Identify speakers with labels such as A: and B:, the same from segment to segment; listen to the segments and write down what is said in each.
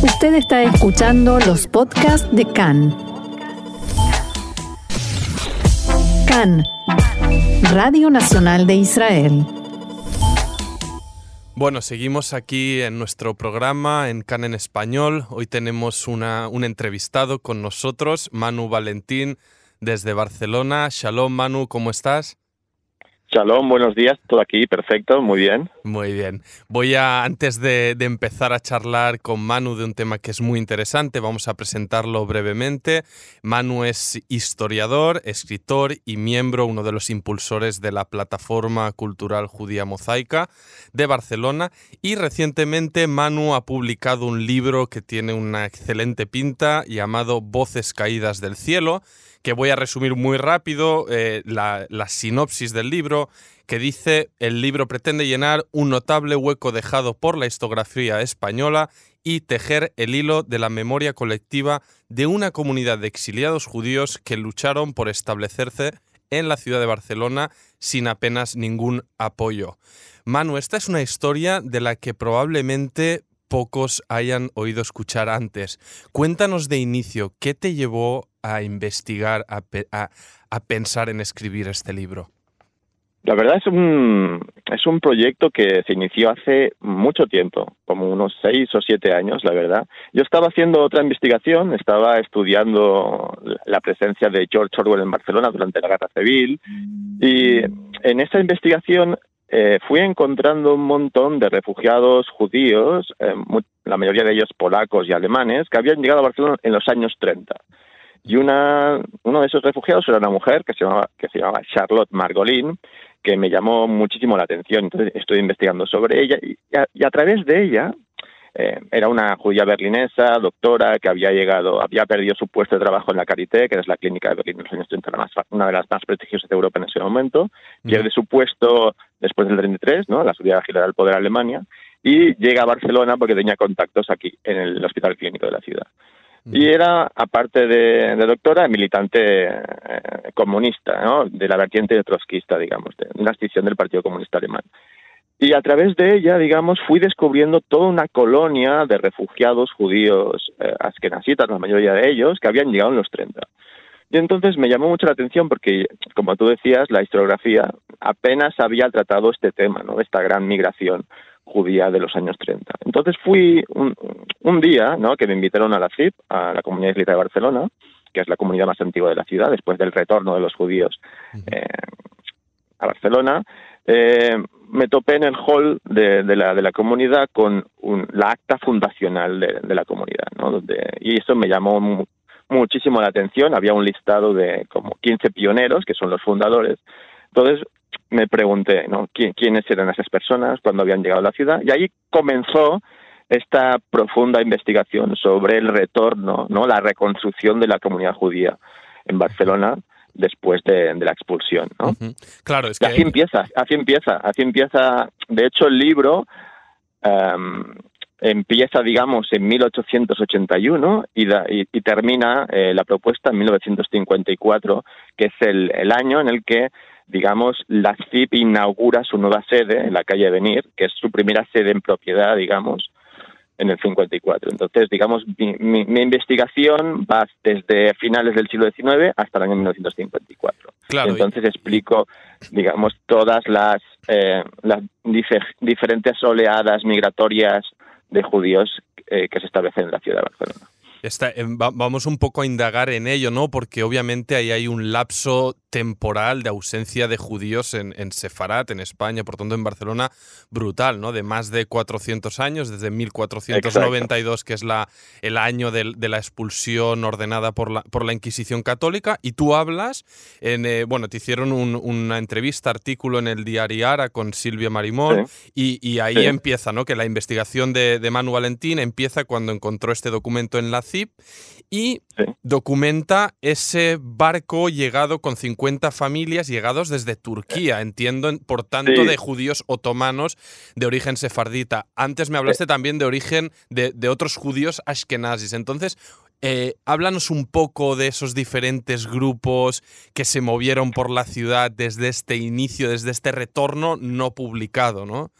A: Usted está escuchando los podcasts de CAN. CAN, Radio Nacional de Israel.
B: Bueno, seguimos aquí en nuestro programa en CAN en español. Hoy tenemos una, un entrevistado con nosotros, Manu Valentín, desde Barcelona. Shalom, Manu, ¿cómo estás?
C: Shalom, buenos días, todo aquí, perfecto, muy bien.
B: Muy bien. Voy a, antes de, empezar a charlar con Manu de un tema que es muy interesante, vamos a presentarlo brevemente. Manu es historiador, escritor y miembro, uno de los impulsores de la plataforma cultural judía mosaica de Barcelona. Y recientemente Manu ha publicado un libro que tiene una excelente pinta llamado Voces Caídas del Cielo que voy a resumir muy rápido eh, la, sinopsis del libro, que dice, el libro pretende llenar un notable hueco dejado por la historiografía española y tejer el hilo de la memoria colectiva de una comunidad de exiliados judíos que lucharon por establecerse en la ciudad de Barcelona sin apenas ningún apoyo. Manu, esta es una historia de la que probablemente pocos hayan oído escuchar antes. Cuéntanos de inicio, ¿qué te llevó a investigar, a, a, pensar en escribir este libro?
C: La verdad es un, es un proyecto que se inició hace mucho tiempo, como unos seis o siete años, la verdad. Yo estaba haciendo otra investigación, estaba estudiando la presencia de George Orwell en Barcelona durante la Guerra Civil y en esa investigación eh, fui encontrando un montón de refugiados judíos, eh, la mayoría de ellos polacos y alemanes, que habían llegado a Barcelona en los años 30. Y una, uno de esos refugiados era una mujer que se llamaba, que se llamaba Charlotte Margolin, que me llamó muchísimo la atención. Entonces estoy investigando sobre ella y a, través de ella eh, era una judía berlinesa, doctora, que había llegado, había perdido su puesto de trabajo en la Carité, que es la clínica de Berlín en los años 30, una de las más prestigiosas de Europa en ese momento. Pierde su puesto después del 33, ¿no? la subida del poder a Alemania, y llega a Barcelona porque tenía contactos aquí, en el Hospital Clínico de la ciudad. Y era, aparte de, doctora, militante eh, comunista, ¿no? de la vertiente trotskista, digamos, de una escisión del Partido Comunista Alemán. Y a través de ella, digamos, fui descubriendo toda una colonia de refugiados judíos eh, askenazitas, la mayoría de ellos, que habían llegado en los 30. Y entonces me llamó mucho la atención porque, como tú decías, la historiografía apenas había tratado este tema, ¿no? Esta gran migración judía de los años 30. Entonces fui un, día, ¿no? Que me invitaron a la CIP, a la Comunidad Islita de Barcelona, que es la comunidad más antigua de la ciudad, después del retorno de los judíos eh, a Barcelona. Eh, me topé en el hall de, la, de la comunidad con la acta fundacional de, la comunidad, ¿no? y eso me llamó muchísimo la atención. Había un listado de como 15 pioneros, que son los fundadores. Entonces me pregunté, ¿no? ¿Quiénes eran esas personas, cuando habían llegado a la ciudad? Y ahí comenzó esta profunda investigación sobre el retorno, ¿no? La reconstrucción de la comunidad judía en Barcelona después de, la expulsión, ¿no?
B: Claro, es que...
C: así empieza, así empieza, así empieza. De hecho, el libro em, empieza, digamos, en 1881 y, y, termina eh, la propuesta en 1954, que es el, el, año en el que, digamos, la CIP inaugura su nueva sede en la calle Venir, que es su primera sede en propiedad, digamos, en el 54. Entonces, digamos, mi, investigación va desde finales del siglo XIX hasta el año 1954. Claro, Entonces explico, digamos, todas las, eh, las diferentes oleadas migratorias de judíos eh, que se establecen en la ciudad de Barcelona.
B: Eh, vamos un poco a indagar en ello, ¿no? Porque obviamente ahí hay un lapso temporal de ausencia de judíos en, en Sefarat, en España, por tanto en Barcelona, brutal, ¿no? De más de 400 años, desde 1492, que es la, el año de, la expulsión ordenada por la, por la Inquisición Católica, y tú hablas, en, eh, bueno, te hicieron una entrevista, artículo en el diario Ara con Silvia Marimón, y, ahí empieza, ¿no? Que la investigación de, de Manu Valentín empieza cuando encontró este documento en la CIP y documenta ese barco llegado con 50 familias llegados desde Turquía, entiendo, por tanto, de judíos otomanos de origen sefardita. Antes me hablaste también de origen de, otros judíos ashkenazis. Entonces, eh, háblanos un poco de esos diferentes grupos que se movieron por la ciudad desde este inicio, desde este retorno no publicado, ¿no?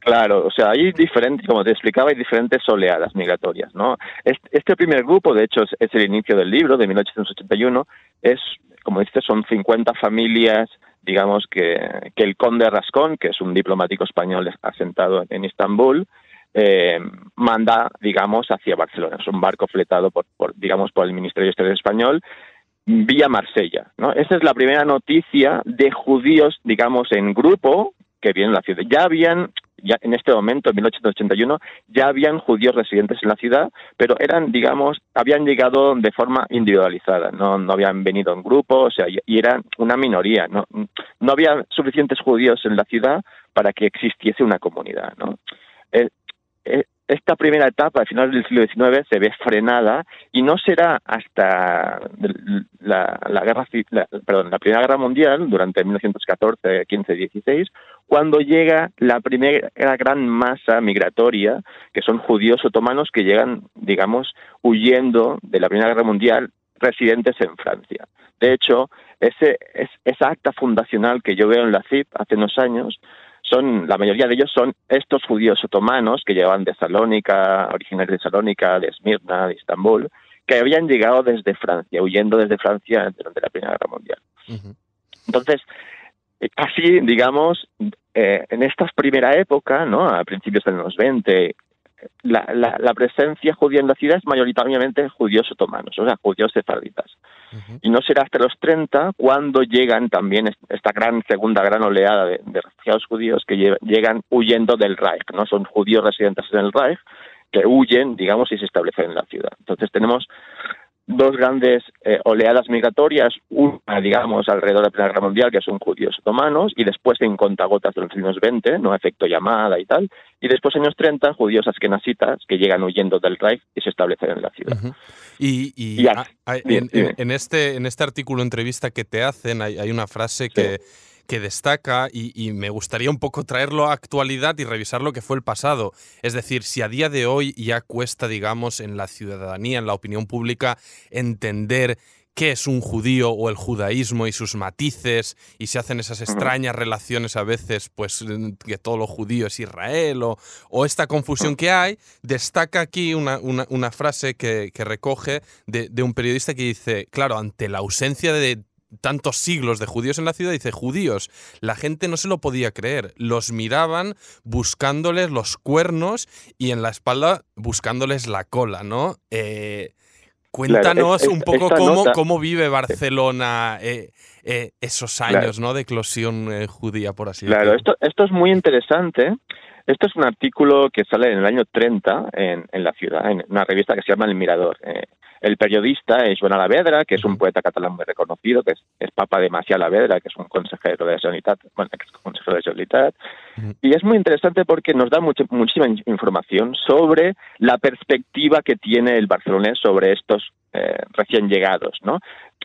C: Claro, o sea, hay diferentes, como te explicaba, hay diferentes oleadas migratorias, ¿no? Este primer grupo, de hecho, es el inicio del libro, de 1881, es, como dices, son 50 familias, digamos, que, que el conde Rascón, que es un diplomático español asentado en Estambul, eh, manda, digamos, hacia Barcelona. Es un barco fletado por, digamos, por el Ministerio de Exteriores español vía Marsella. ¿no? Esa es la primera noticia de judíos, digamos, en grupo que vienen a la ciudad. Ya habían, ya en este momento, en 1881, ya habían judíos residentes en la ciudad, pero eran, digamos, habían llegado de forma individualizada, no, no habían venido en grupo, o sea, y, eran una minoría. No, no había suficientes judíos en la ciudad para que existiese una comunidad. ¿no? Eh, eh, esta primera etapa, al final del siglo XIX, se ve frenada y no será hasta la, guerra, perdón, la Primera Guerra Mundial, durante 1914, 15, 16, cuando llega la primera gran masa migratoria, que son judíos otomanos que llegan, digamos, huyendo de la Primera Guerra Mundial, residentes en Francia. De hecho, ese, esa acta fundacional que yo veo en la CIP hace unos años, son, la mayoría de ellos son estos judíos otomanos que llevaban de Salónica, originarios de Salónica, de Esmirna, de Estambul, que habían llegado desde Francia, huyendo desde Francia durante la Primera Guerra Mundial. Entonces, así, digamos, eh, en esta primera época, ¿no? a principios de los 20, la, la, presencia judía en la ciudad es mayoritariamente judíos otomanos, o sea, judíos sefarditas. Y no será hasta los 30 cuando llegan también esta gran segunda gran oleada de, refugiados judíos que llegan huyendo del Reich, ¿no? Son judíos residentes en el Reich que huyen, digamos, y se establecen en la ciudad. Entonces tenemos dos grandes eh, oleadas migratorias, una, digamos, alrededor de la Primera Guerra Mundial, que son judíos otomanos, y después en contagotas de los años 20, ¿no? efecto llamada y tal, y después años 30, judíos askenasitas que llegan huyendo del Reich y se establecen en la ciudad.
B: Y, en, este, en este artículo entrevista que te hacen hay, hay una frase que que destaca y, me gustaría un poco traerlo a actualidad y revisar lo que fue el pasado. Es decir, si a día de hoy ya cuesta, digamos, en la ciudadanía, en la opinión pública, entender qué es un judío o el judaísmo y sus matices y se hacen esas extrañas relaciones a veces, pues que todo lo judío es Israel o, esta confusión que hay, destaca aquí una, una, frase que, recoge de, de, un periodista que dice, claro, ante la ausencia de tantos siglos de judíos en la ciudad, dice, judíos, la gente no se lo podía creer, los miraban buscándoles los cuernos y en la espalda buscándoles la cola, ¿no? Eh, cuéntanos un poco cómo, cómo, vive Barcelona eh, eh, esos años ¿no? de eclosión judía, por así
C: decirlo. Claro, esto, esto es muy interesante. Esto es un artículo que sale en el año 30 en, en la ciudad, en una revista que se llama El Mirador. El periodista es Joan Alavedra, que es un poeta catalán muy reconocido, que es, papa de Macià Alavedra, que es un consejero de Generalitat, bueno, que es consejero de Generalitat. Y es muy interesante porque nos da muchísima información sobre la perspectiva que tiene el barcelonés sobre estos eh, recién llegados, ¿no?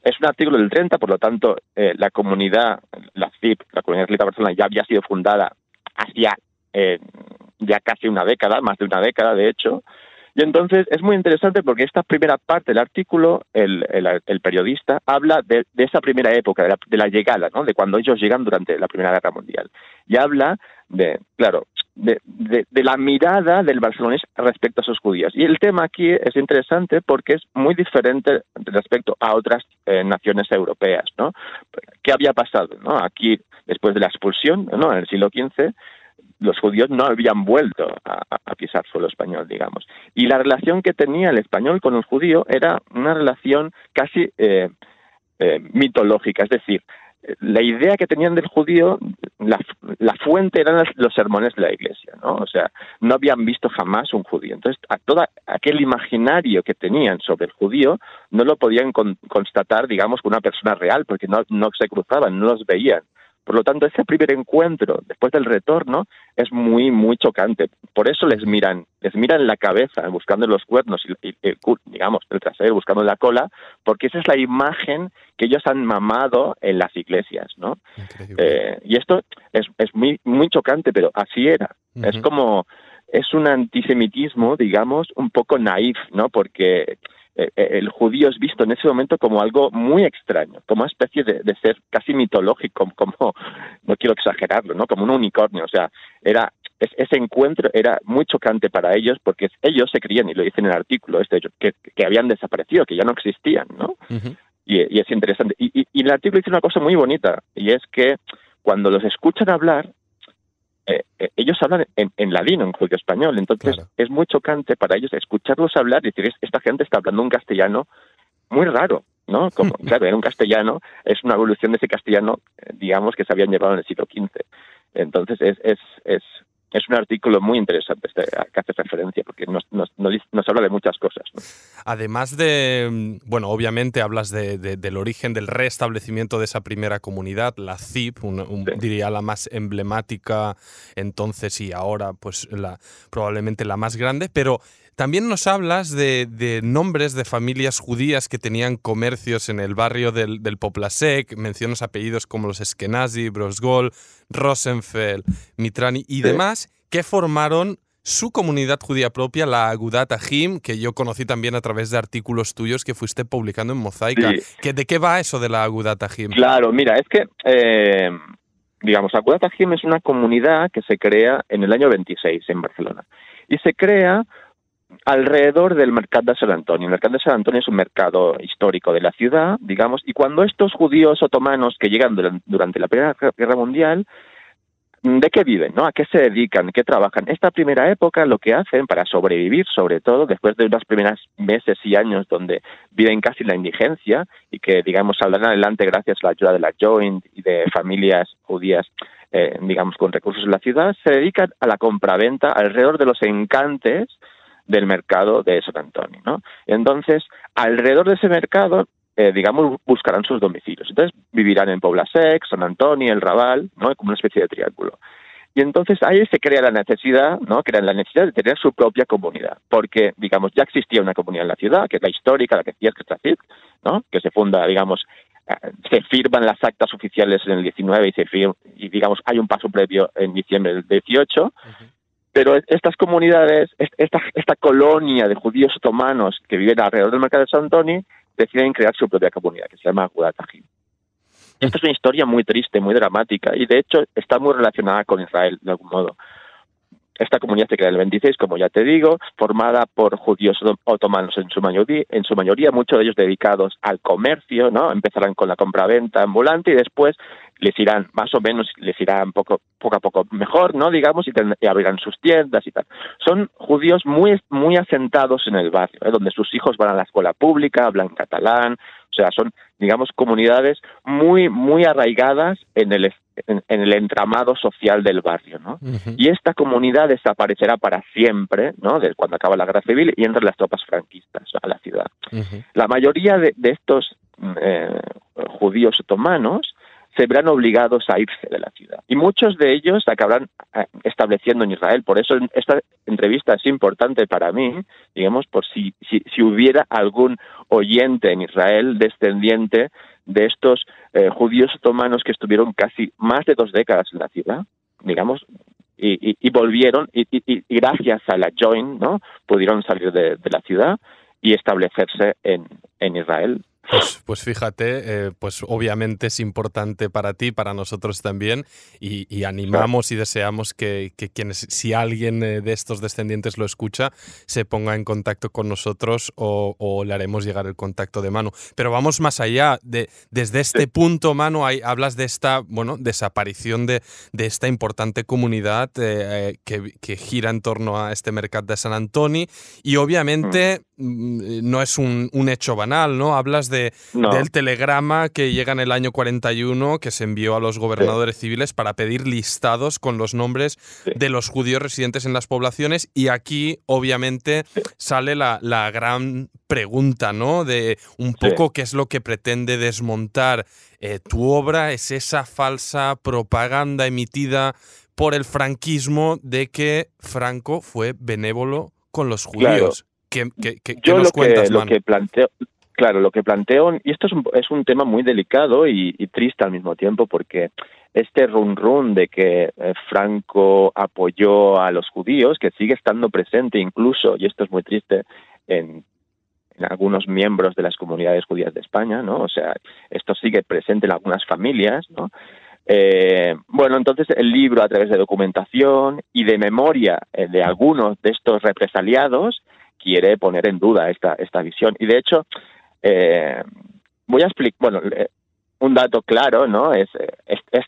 C: Es un artículo del 30, por lo tanto, eh, la comunidad, la CIP, la Comunidad de Barcelona, ya había sido fundada hacia eh, ya casi una década, más de una década, de hecho, y entonces es muy interesante porque esta primera parte del artículo, el, el, periodista habla de, de, esa primera época, de la, de la, llegada, ¿no? de cuando ellos llegan durante la Primera Guerra Mundial. Y habla de, claro, de, de, la mirada del barcelonés respecto a sus judíos. Y el tema aquí es interesante porque es muy diferente respecto a otras eh, naciones europeas. ¿no? ¿Qué había pasado? ¿no? Aquí, después de la expulsión, ¿no? en el siglo XV, los judíos no habían vuelto a, pisar suelo español, digamos. Y la relación que tenía el español con el judío era una relación casi eh, eh, mitológica, es decir, la idea que tenían del judío, la, fuente eran los sermones de la iglesia, ¿no? O sea, no habían visto jamás un judío. Entonces, a todo aquel imaginario que tenían sobre el judío no lo podían constatar, digamos, con una persona real, porque no, no se cruzaban, no los veían. Por lo tanto, ese primer encuentro, después del retorno, es muy, muy chocante. Por eso les miran, les miran la cabeza, buscando los cuernos y, digamos, el trasero, buscando la cola, porque esa es la imagen que ellos han mamado en las iglesias, ¿no? Eh, y esto es, es muy, muy chocante, pero así era. Es como, es un antisemitismo, digamos, un poco naif, ¿no? Porque el judío es visto en ese momento como algo muy extraño, como una especie de, ser casi mitológico, como, no quiero exagerarlo, ¿no? Como un unicornio, o sea, era ese encuentro era muy chocante para ellos porque ellos se creían, y lo dicen en el artículo, este, que, que habían desaparecido, que ya no existían, ¿no? y, es interesante. Y, y, el artículo dice una cosa muy bonita, y es que cuando los escuchan hablar, eh, eh, ellos hablan en, en, ladino, en judío español, entonces es muy chocante para ellos escucharlos hablar y decir, esta gente está hablando un castellano muy raro, ¿no? Como, claro, era un castellano, es una evolución de ese castellano, eh, digamos, que se habían llevado en el siglo XV. Entonces es, es, es, es un artículo muy interesante este, que hace referencia, porque nos, nos, nos, habla de muchas cosas.
B: Además de, mm, bueno, obviamente hablas de, del origen del restablecimiento de esa primera comunidad, la CIP, diría la más emblemática entonces y ahora pues la, probablemente la más grande, pero también nos hablas de, nombres de familias judías que tenían comercios en el barrio del, del Poplasec, mencionas apellidos como los Eskenazi, Brosgol, Rosenfeld, Mitrani y demás, que formaron su comunidad judía propia, la Agudat Ahim, que yo conocí también a través de artículos tuyos que fuiste publicando en Mozaica. ¿De qué va eso de la Agudat Ahim?
C: Claro, mira, es que, eh, digamos, Agudat Ahim es una comunidad que se crea en el año 26 en Barcelona. Y se crea alrededor del mercado de San Antonio. El mercado de San Antonio es un mercado histórico de la ciudad, digamos, y cuando estos judíos otomanos que llegan durante la Primera Guerra Mundial, ¿de qué viven? ¿no? ¿A qué se dedican? ¿Qué trabajan? Esta primera época lo que hacen para sobrevivir, sobre todo después de unos primeros meses y años donde viven casi la indigencia y que, digamos, saldrán adelante gracias a la ayuda de la Joint y de familias judías eh, digamos, con recursos en la ciudad, se dedican a la compraventa alrededor de los encantes del mercado de San Antonio. ¿no? Entonces, alrededor de ese mercado, eh, digamos, buscarán sus domicilios. Entonces, vivirán en Poblasec, San Antonio, El Raval, ¿no? como una especie de triángulo. Y entonces ahí se crea la necesidad, ¿no? Crean la necesidad de tener su propia comunidad, porque, digamos, ya existía una comunidad en la ciudad, que es la histórica, la que decías que ¿no? Que se funda, digamos, eh, se firman las actas oficiales en el 19 y se y digamos, hay un paso previo en diciembre del 18, pero estas comunidades, esta, esta colonia de judíos otomanos que viven alrededor del mercado de San Antonio, deciden crear su propia comunidad, que se llama Gudatajim. Esta es una historia muy triste, muy dramática, y de hecho está muy relacionada con Israel, de algún modo. Esta comunidad se crea en el 26, como ya te digo, formada por judíos otomanos en su mayoría, en su mayoría muchos de ellos dedicados al comercio, ¿no? Empezarán con la compra-venta ambulante y después les irán más o menos, les irán poco, poco a poco mejor, ¿no? Digamos, y, abrirán sus tiendas y tal. Son judíos muy, muy asentados en el barrio, ¿eh? donde sus hijos van a la escuela pública, hablan catalán, o sea, son, digamos, comunidades muy, muy arraigadas en el, en, el entramado social del barrio, ¿no? Y esta comunidad desaparecerá para siempre, ¿no? De cuando acaba la guerra civil y entran las tropas franquistas a la ciudad. La mayoría de, estos eh, judíos otomanos se verán obligados a irse de la ciudad. Y muchos de ellos acabarán eh, estableciendo en Israel. Por eso esta entrevista es importante para mí, digamos, por si, si, hubiera algún oyente en Israel descendiente de estos eh, judíos otomanos que estuvieron casi más de dos décadas en la ciudad, digamos, y, volvieron, y, gracias a la Joint, ¿no? Pudieron salir de, de la ciudad y establecerse en, en Israel
B: pues, pues, fíjate, eh, pues obviamente es importante para ti, para nosotros también, y, animamos y deseamos que, quienes, si alguien eh, de estos descendientes lo escucha, se ponga en contacto con nosotros o, le haremos llegar el contacto de Manu. Pero vamos más allá, de, desde este punto, Manu, hay, hablas de esta bueno, desaparición de, de esta importante comunidad eh, que, gira en torno a este mercado de San Antonio, y obviamente mm. Mm, no es un, un hecho banal, ¿no? Hablas del telegrama que llega en el año 41 que se envió a los gobernadores civiles para pedir listados con los nombres de los judíos residentes en las poblaciones. Y aquí obviamente sale la, gran pregunta, ¿no? De un poco qué es lo que pretende desmontar eh, tu obra, es esa falsa propaganda emitida por el franquismo de que Franco fue benévolo con los judíos. ¿Qué,
C: Yo lo, que, lo que planteo, Claro, lo que planteo, y esto es un, es un tema muy delicado y, triste al mismo tiempo, porque este run run de que eh, Franco apoyó a los judíos, que sigue estando presente incluso, y esto es muy triste, en, en algunos miembros de las comunidades judías de España, ¿no? O sea, esto sigue presente en algunas familias, ¿no? Eh, bueno, entonces el libro, a través de documentación y de memoria eh, de algunos de estos represaliados, quiere poner en duda esta, esta visión. Y de hecho, eh, voy a explicar, bueno, un dato claro, ¿no? Es,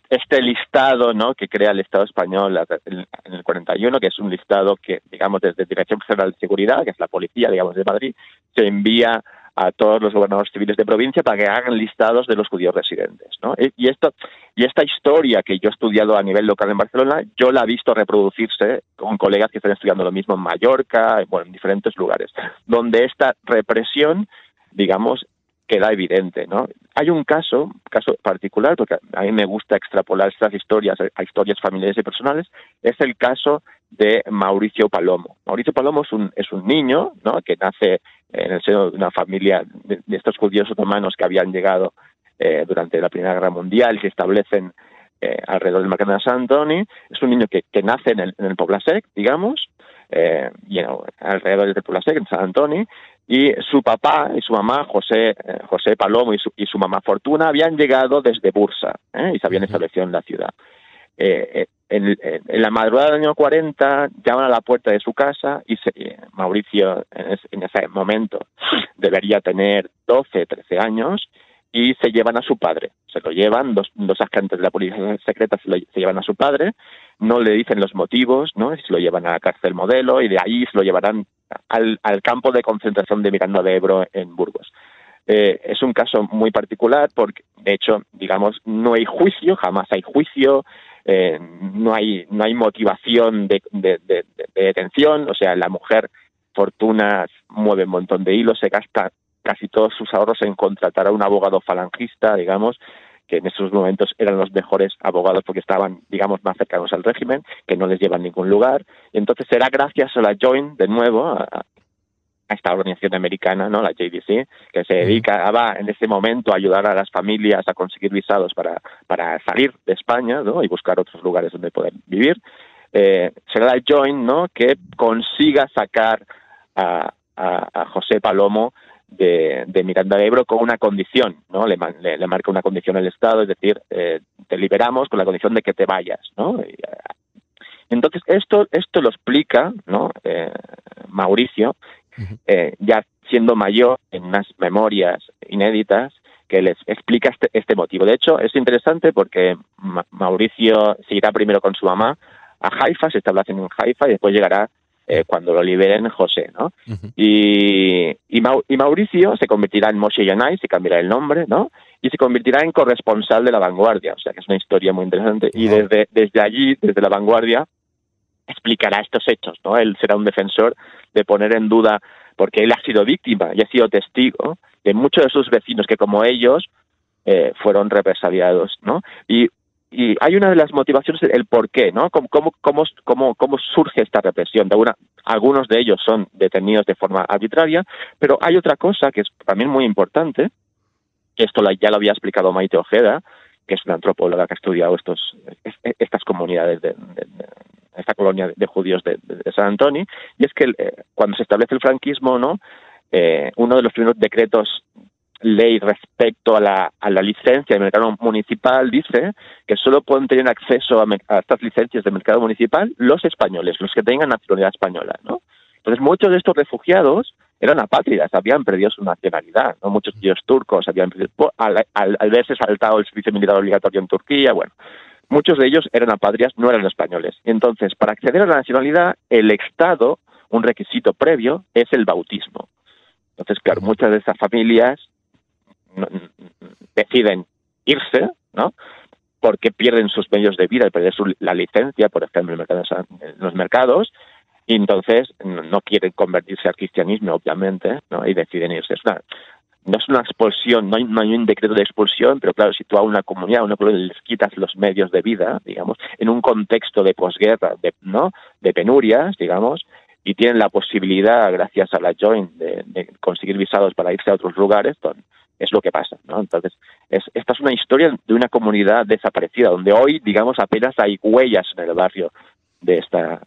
C: este listado, ¿no? Que crea el Estado español en el 41, que es un listado que, digamos, desde Dirección General de Seguridad, que es la policía, digamos, de Madrid, se envía a todos los gobernadores civiles de provincia para que hagan listados de los judíos residentes. ¿no? Y, esto, y esta historia que yo he estudiado a nivel local en Barcelona, yo la he visto reproducirse con colegas que están estudiando lo mismo en Mallorca, bueno, en diferentes lugares, donde esta represión, digamos, queda evidente, ¿no? Hay un caso, caso particular, porque a mí me gusta extrapolar estas historias a historias familiares y personales, es el caso de Mauricio Palomo. Mauricio Palomo es un, es un niño, ¿no? Que nace en el seno de una familia de, estos judíos otomanos que habían llegado eh, durante la Primera Guerra Mundial y se establecen eh, alrededor del mercado de San Antonio. Es un niño que, que nace en el, en el Poblasec, digamos, eh, alrededor del Poblasec, en San Antonio, y su papá y su mamá, José, eh, José Palomo y su, y su mamá Fortuna, habían llegado desde Bursa ¿eh? y se habían establecido en la ciudad. Eh, en, la madrugada del año 40 llaman a la puerta de su casa y Mauricio en, ese momento debería tener 12, 13 años y se llevan a su padre. Se lo llevan, dos, dos agentes de la policía secreta se, lo, se llevan a su padre, no le dicen los motivos, ¿no? se lo llevan a la cárcel modelo y de ahí se lo llevarán al, al campo de concentración de Miranda de Ebro en Burgos. Eh, es un caso muy particular porque, de hecho, digamos, no hay juicio, jamás hay juicio, eh, no hay no hay motivación de, de, de, detención, o sea, la mujer Fortuna mueve un montón de hilos, se gasta casi todos sus ahorros en contratar a un abogado falangista, digamos, que en esos momentos eran los mejores abogados porque estaban, digamos, más cercanos al régimen, que no les llevan a ningún lugar. Y entonces será gracias a la Joint, de nuevo, a, esta organización americana, ¿no? la JDC, que se dedica a, en ese momento a ayudar a las familias a conseguir visados para, para salir de España ¿no? y buscar otros lugares donde poder vivir. Eh, será la Joint ¿no? que consiga sacar a, a, a José Palomo de, Miranda de Ebro con una condición, ¿no? Le, le, marca una condición al Estado, es decir, eh, te liberamos con la condición de que te vayas, ¿no? Eh, entonces, esto, esto lo explica, ¿no? Eh, Mauricio, ya siendo mayor en unas memorias inéditas, que les explica este, este motivo. De hecho, es interesante porque Mauricio se irá primero con su mamá a Haifa, se establece en Haifa y después llegará eh, cuando lo liberen José, ¿no? y, y, Mauricio se convertirá en Moshe Yanai, se cambiará el nombre, ¿no? Y se convertirá en corresponsal de la vanguardia, o sea que es una historia muy interesante. Y desde, desde allí, desde la vanguardia, explicará estos hechos, ¿no? Él será un defensor de poner en duda, porque él ha sido víctima y ha sido testigo de muchos de sus vecinos que como ellos eh, fueron represaliados, ¿no? Y y hay una de las motivaciones, el por qué, ¿no? ¿Cómo, cómo, cómo, cómo surge esta represión? De una, algunos de ellos son detenidos de forma arbitraria, pero hay otra cosa que es también muy importante, esto ya lo había explicado Maite Ojeda, que es una antropóloga que ha estudiado estos, estas comunidades de, esta colonia de judíos de, San Antonio, y es que eh, cuando se establece el franquismo, ¿no? Eh, uno de los primeros decretos ley respecto a la, a la licencia de mercado municipal dice que solo pueden tener acceso a, estas licencias de mercado municipal los españoles, los que tengan nacionalidad española, ¿no? Entonces muchos de estos refugiados eran apátridas, habían perdido su nacionalidad, ¿no? Muchos de ellos turcos habían perdido, al, al, al verse saltado el servicio militar obligatorio en Turquía, bueno, muchos de ellos eran apátridas, no eran españoles. Entonces, para acceder a la nacionalidad, el Estado, un requisito previo, es el bautismo. Entonces, claro, muchas de esas familias deciden irse, ¿no? Porque pierden sus medios de vida perder la licencia, por ejemplo, en, los mercados, y entonces no quieren convertirse al cristianismo, obviamente, ¿no? Y deciden irse. No es una expulsión, no hay, no hay un decreto de expulsión, pero claro, si tú a una comunidad, a una comunidad les quitas los medios de vida, digamos, en un contexto de posguerra, de, ¿no? de penurias, digamos, y tienen la posibilidad, gracias a la Joint, de, de conseguir visados para irse a otros lugares, es lo que pasa, ¿no? Entonces, es, esta es una historia de una comunidad desaparecida, donde hoy, digamos, apenas hay huellas en el barrio de esta,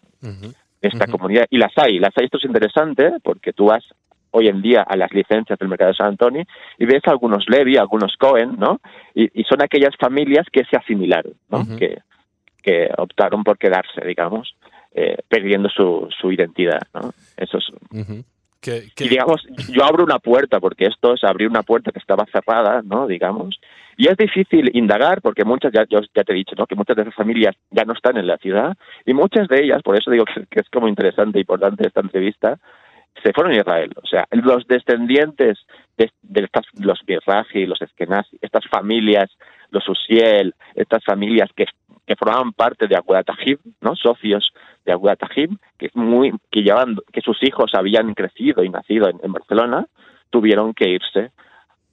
C: esta comunidad. Y las hay, las hay. Esto es interesante porque tú vas hoy en día a las licencias del mercado de San Antonio y ves algunos Levi, algunos Cohen, ¿no? Y, son aquellas familias que se asimilaron, ¿no? que, que optaron por quedarse, digamos, eh, perdiendo su, su identidad, ¿no? Eso es... Y digamos, yo abro una puerta, porque esto es abrir una puerta que estaba cerrada, ¿no? Digamos, y es difícil indagar, porque muchas, ya, yo ya te he dicho, ¿no? Que muchas de esas familias ya no están en la ciudad, y muchas de ellas, por eso digo que, es como interesante e importante esta entrevista, se fueron a Israel. O sea, los descendientes de, estas, los Birraji, los Eskenazi, estas familias, los Usiel, estas familias que que formaban parte de Agudat ¿no? socios de Agudat que, muy, que, llevaban, que sus hijos habían crecido y nacido en Barcelona, tuvieron que irse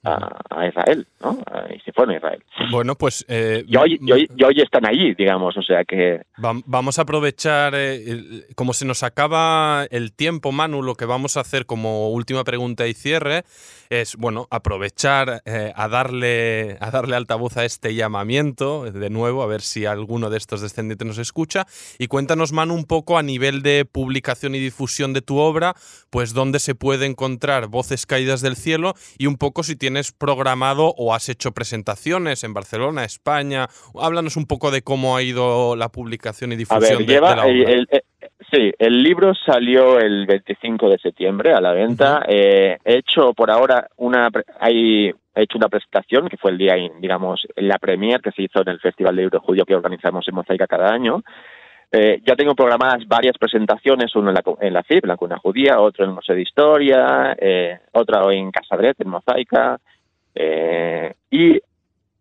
C: a, Israel, ¿no? Y se fueron a Israel.
B: Bueno, pues...
C: Eh, y, hoy, hoy, están allí, digamos, o sea que...
B: vamos a aprovechar, eh, como se nos acaba el tiempo, Manu, lo que vamos a hacer como última pregunta y cierre es, bueno, aprovechar eh, a, darle, a darle altavoz a este llamamiento, de nuevo, a ver si alguno de estos descendientes nos escucha. Y cuéntanos, Manu, un poco a nivel de publicación y difusión de tu obra, pues dónde se puede encontrar Voces Caídas del Cielo y un poco si tienes programado o has hecho presentaciones en Barcelona, España. Háblanos un poco de cómo ha ido la publicación y difusión de, la
C: obra. sí, el libro salió el 25 de septiembre a la venta. Eh, he hecho por ahora una, hay, he hecho una presentación que fue el día, digamos, la premier que se hizo en el Festival de Libro Judío que organizamos en Mosaica cada año. Eh, ya tengo programadas varias presentaciones, uno en la, en la CIP, la Cuna Judía, otro en el Museo de Historia, eh, otra en Casadret, en Mosaica, eh, y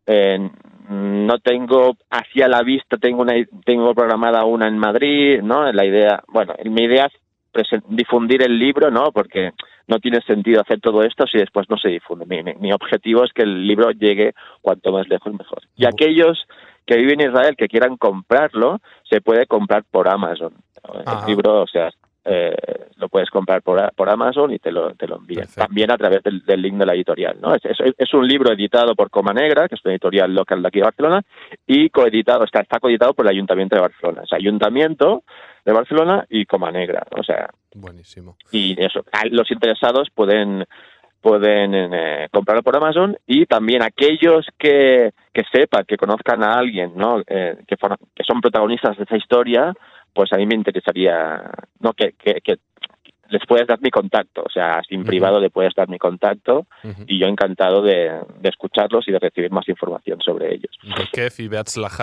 C: eh, no tengo hacia la vista, tengo una tengo programada una en Madrid, ¿no? La idea, bueno, mi idea es difundir el libro, ¿no? Porque no tiene sentido hacer todo esto si después no se difunde. Mi, mi, objetivo es que el libro llegue cuanto más lejos mejor. Y aquellos que viven en Israel que quieran comprarlo, se puede comprar por Amazon. El libro, o sea, eh, lo puedes comprar por, por Amazon y te lo, te lo envían. También a través del, link de la editorial. ¿no? Es, es, un libro editado por Coma Negra, que es una editorial local de aquí de Barcelona, y coeditado, está, está coeditado por el Ayuntamiento de Barcelona. Es Ayuntamiento de Barcelona y Coma Negra. O sea,
B: buenísimo.
C: Y eso, los interesados pueden pueden eh, comprarlo por Amazon y también aquellos que, que sepan, que conozcan a alguien, ¿no? Eh, que, son protagonistas de esa historia, pues a mí me interesaría no que, que, que les puedes dar mi contacto, o sea, sin privado le puedes dar mi contacto y yo encantado de, escucharlos y de recibir más información sobre ellos.
B: Bekef y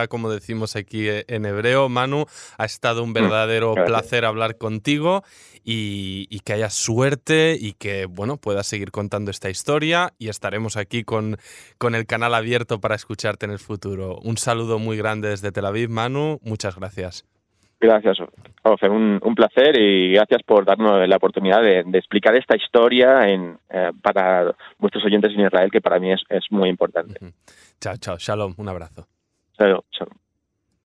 B: como decimos aquí eh, en hebreo. Manu, ha estado un mm, verdadero placer hablar contigo y, que haya suerte y que, bueno, puedas seguir contando esta historia y estaremos aquí con, con el canal abierto para escucharte en el futuro. Un saludo muy grande desde Tel Aviv, Manu. Muchas gracias.
C: Gracias, Ofer, un, un, placer y gracias por darnos la oportunidad de, explicar esta historia en, eh, para vuestros oyentes en Israel, que para mí es, es muy importante.
B: Chao, chao, shalom, un abrazo.
C: Chao, chao.